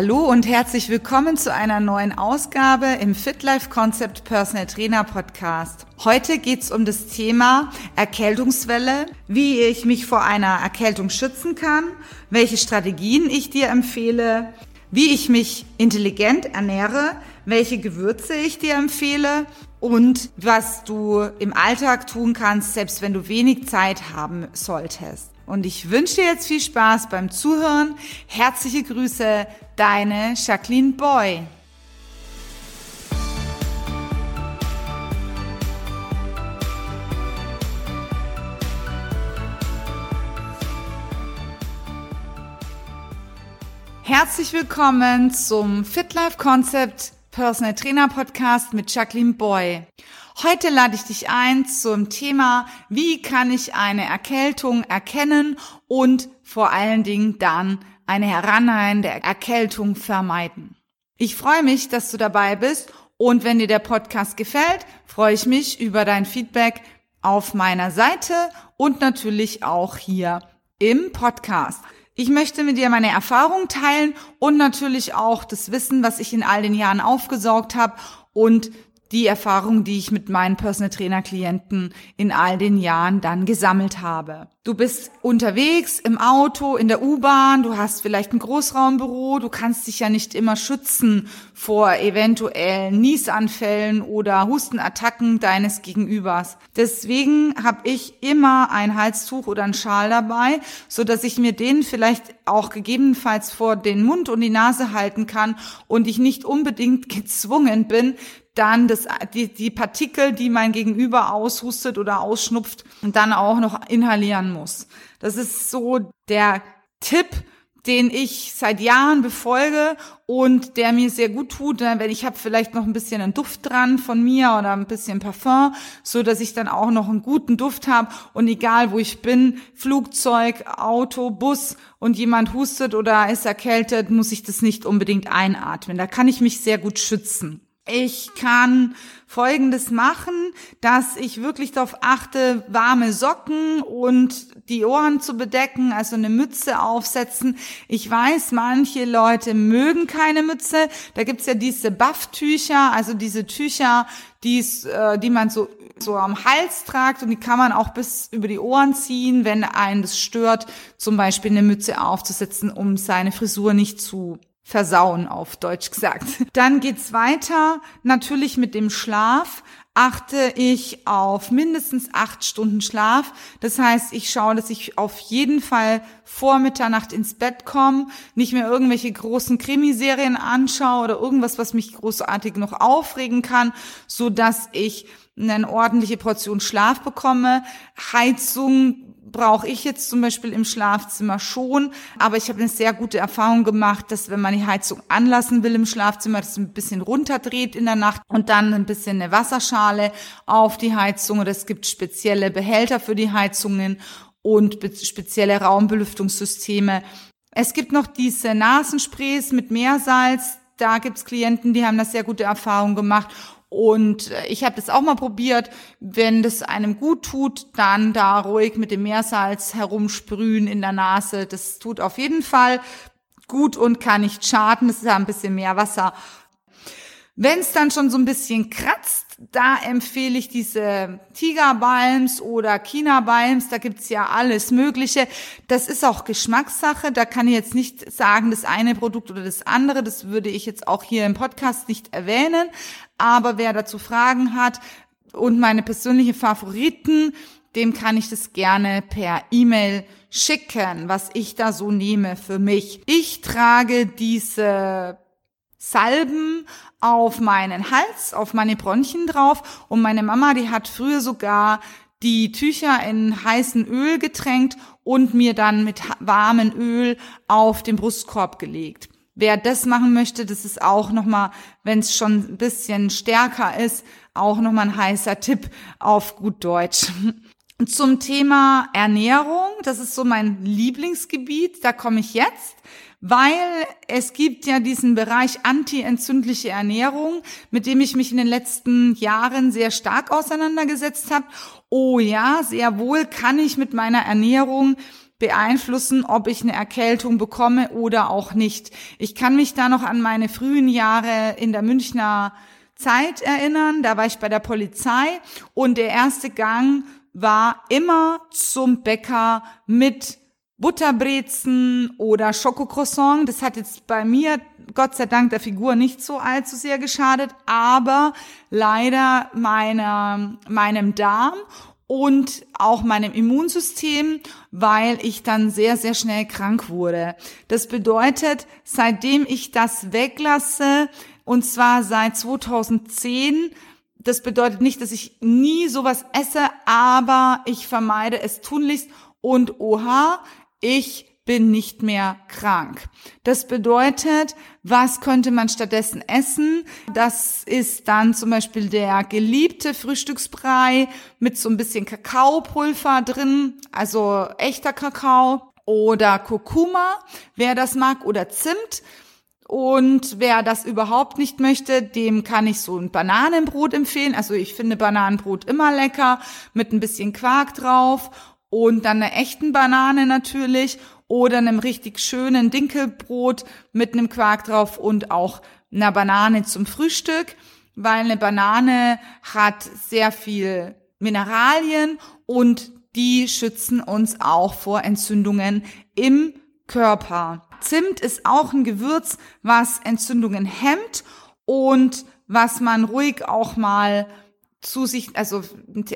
Hallo und herzlich willkommen zu einer neuen Ausgabe im Fit Life Concept Personal Trainer Podcast. Heute geht's um das Thema Erkältungswelle, wie ich mich vor einer Erkältung schützen kann, welche Strategien ich dir empfehle, wie ich mich intelligent ernähre, welche Gewürze ich dir empfehle und was du im Alltag tun kannst, selbst wenn du wenig Zeit haben solltest. Und ich wünsche dir jetzt viel Spaß beim Zuhören. Herzliche Grüße, deine Jacqueline Boy. Herzlich willkommen zum Fit Life Concept Personal Trainer Podcast mit Jacqueline Boy. Heute lade ich dich ein zum Thema, wie kann ich eine Erkältung erkennen und vor allen Dingen dann eine herannahende Erkältung vermeiden. Ich freue mich, dass du dabei bist und wenn dir der Podcast gefällt, freue ich mich über dein Feedback auf meiner Seite und natürlich auch hier im Podcast. Ich möchte mit dir meine Erfahrung teilen und natürlich auch das Wissen, was ich in all den Jahren aufgesaugt habe und die Erfahrung, die ich mit meinen Personal Trainer Klienten in all den Jahren dann gesammelt habe. Du bist unterwegs im Auto, in der U-Bahn, du hast vielleicht ein Großraumbüro, du kannst dich ja nicht immer schützen vor eventuellen Niesanfällen oder Hustenattacken deines Gegenübers. Deswegen habe ich immer ein Halstuch oder ein Schal dabei, so dass ich mir den vielleicht auch gegebenenfalls vor den Mund und die Nase halten kann und ich nicht unbedingt gezwungen bin, dann das, die, die Partikel, die mein Gegenüber aushustet oder ausschnupft, dann auch noch inhalieren muss. Das ist so der Tipp, den ich seit Jahren befolge und der mir sehr gut tut, wenn ich habe vielleicht noch ein bisschen einen Duft dran von mir oder ein bisschen Parfum, so dass ich dann auch noch einen guten Duft habe und egal wo ich bin, Flugzeug, Auto, Bus und jemand hustet oder ist erkältet, muss ich das nicht unbedingt einatmen. Da kann ich mich sehr gut schützen. Ich kann Folgendes machen, dass ich wirklich darauf achte, warme Socken und die Ohren zu bedecken, also eine Mütze aufsetzen. Ich weiß, manche Leute mögen keine Mütze. Da gibt's ja diese Bufftücher, also diese Tücher, äh, die man so so am Hals tragt und die kann man auch bis über die Ohren ziehen, wenn einen das stört, zum Beispiel eine Mütze aufzusetzen, um seine Frisur nicht zu versauen, auf Deutsch gesagt. Dann geht's weiter, natürlich mit dem Schlaf achte ich auf mindestens acht Stunden Schlaf. Das heißt, ich schaue, dass ich auf jeden Fall vor Mitternacht ins Bett komme, nicht mehr irgendwelche großen Krimiserien anschaue oder irgendwas, was mich großartig noch aufregen kann, so dass ich eine ordentliche Portion Schlaf bekomme. Heizung brauche ich jetzt zum Beispiel im Schlafzimmer schon, aber ich habe eine sehr gute Erfahrung gemacht, dass wenn man die Heizung anlassen will im Schlafzimmer, das ein bisschen runterdreht in der Nacht und dann ein bisschen eine Wasserschale auf die Heizung oder es gibt spezielle Behälter für die Heizungen und spezielle Raumbelüftungssysteme. Es gibt noch diese Nasensprays mit Meersalz. Da gibt's Klienten, die haben das sehr gute Erfahrung gemacht. Und äh, ich habe das auch mal probiert. Wenn das einem gut tut, dann da ruhig mit dem Meersalz herumsprühen in der Nase. Das tut auf jeden Fall gut und kann nicht schaden. Es ist ja ein bisschen mehr Wasser. Wenn es dann schon so ein bisschen kratzt, da empfehle ich diese Tigerbalms oder China-Balms, da gibt's ja alles Mögliche. Das ist auch Geschmackssache, da kann ich jetzt nicht sagen, das eine Produkt oder das andere, das würde ich jetzt auch hier im Podcast nicht erwähnen. Aber wer dazu Fragen hat und meine persönlichen Favoriten, dem kann ich das gerne per E-Mail schicken, was ich da so nehme für mich. Ich trage diese Salben auf meinen Hals, auf meine Bronchien drauf und meine Mama, die hat früher sogar die Tücher in heißen Öl getränkt und mir dann mit warmem Öl auf den Brustkorb gelegt. Wer das machen möchte, das ist auch nochmal, wenn es schon ein bisschen stärker ist, auch nochmal ein heißer Tipp auf gut Deutsch. Zum Thema Ernährung, das ist so mein Lieblingsgebiet, da komme ich jetzt weil es gibt ja diesen Bereich antientzündliche Ernährung, mit dem ich mich in den letzten Jahren sehr stark auseinandergesetzt habe. Oh ja, sehr wohl kann ich mit meiner Ernährung beeinflussen, ob ich eine Erkältung bekomme oder auch nicht. Ich kann mich da noch an meine frühen Jahre in der Münchner Zeit erinnern. Da war ich bei der Polizei und der erste Gang war immer zum Bäcker mit Butterbrezen oder Schokocroissant. Das hat jetzt bei mir, Gott sei Dank, der Figur nicht so allzu sehr geschadet, aber leider meiner, meinem Darm und auch meinem Immunsystem, weil ich dann sehr, sehr schnell krank wurde. Das bedeutet, seitdem ich das weglasse, und zwar seit 2010, das bedeutet nicht, dass ich nie sowas esse, aber ich vermeide es tunlichst und oha, ich bin nicht mehr krank. Das bedeutet, was könnte man stattdessen essen? Das ist dann zum Beispiel der geliebte Frühstücksbrei mit so ein bisschen Kakaopulver drin, also echter Kakao oder Kurkuma, wer das mag, oder Zimt. Und wer das überhaupt nicht möchte, dem kann ich so ein Bananenbrot empfehlen. Also ich finde Bananenbrot immer lecker mit ein bisschen Quark drauf und dann einer echten Banane natürlich oder einem richtig schönen Dinkelbrot mit einem Quark drauf und auch einer Banane zum Frühstück, weil eine Banane hat sehr viel Mineralien und die schützen uns auch vor Entzündungen im Körper. Zimt ist auch ein Gewürz, was Entzündungen hemmt und was man ruhig auch mal zu sich, also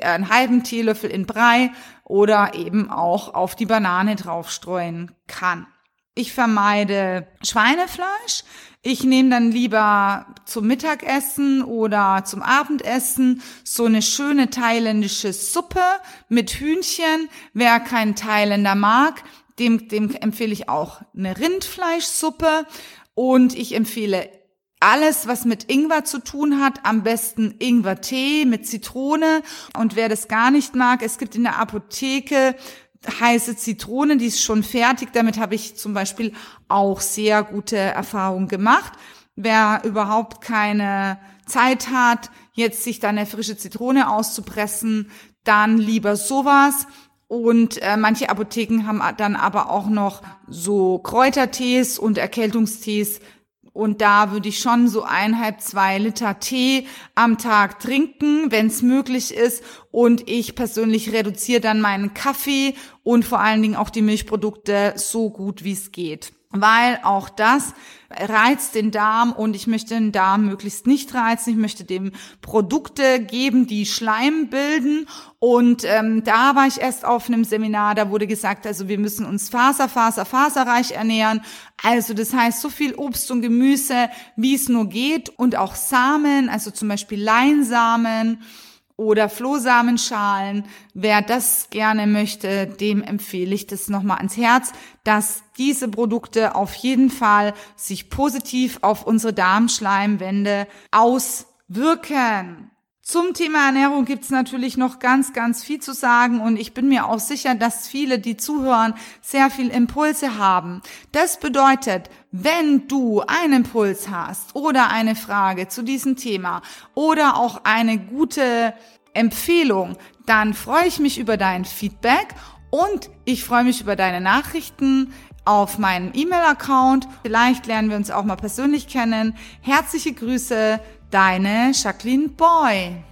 einen halben Teelöffel in Brei oder eben auch auf die Banane draufstreuen kann. Ich vermeide Schweinefleisch. Ich nehme dann lieber zum Mittagessen oder zum Abendessen so eine schöne thailändische Suppe mit Hühnchen. Wer keinen Thailänder mag, dem, dem empfehle ich auch eine Rindfleischsuppe. Und ich empfehle alles, was mit Ingwer zu tun hat, am besten Ingwertee mit Zitrone. Und wer das gar nicht mag, es gibt in der Apotheke heiße Zitrone, die ist schon fertig. Damit habe ich zum Beispiel auch sehr gute Erfahrungen gemacht. Wer überhaupt keine Zeit hat, jetzt sich da eine frische Zitrone auszupressen, dann lieber sowas. Und äh, manche Apotheken haben dann aber auch noch so Kräutertees und Erkältungstees und da würde ich schon so eineinhalb, zwei Liter Tee am Tag trinken, wenn es möglich ist. Und ich persönlich reduziere dann meinen Kaffee und vor allen Dingen auch die Milchprodukte so gut wie es geht weil auch das reizt den Darm und ich möchte den Darm möglichst nicht reizen. Ich möchte dem Produkte geben, die Schleim bilden. Und ähm, da war ich erst auf einem Seminar, da wurde gesagt, also wir müssen uns faser, faser, faserreich ernähren. Also das heißt so viel Obst und Gemüse, wie es nur geht und auch Samen, also zum Beispiel Leinsamen oder Flohsamenschalen. Wer das gerne möchte, dem empfehle ich das nochmal ans Herz, dass diese Produkte auf jeden Fall sich positiv auf unsere Darmschleimwände auswirken. Zum Thema Ernährung gibt's natürlich noch ganz, ganz viel zu sagen und ich bin mir auch sicher, dass viele, die zuhören, sehr viel Impulse haben. Das bedeutet, wenn du einen Impuls hast oder eine Frage zu diesem Thema oder auch eine gute Empfehlung, dann freue ich mich über dein Feedback und ich freue mich über deine Nachrichten auf meinen E-Mail-Account. Vielleicht lernen wir uns auch mal persönlich kennen. Herzliche Grüße, deine Jacqueline Boy.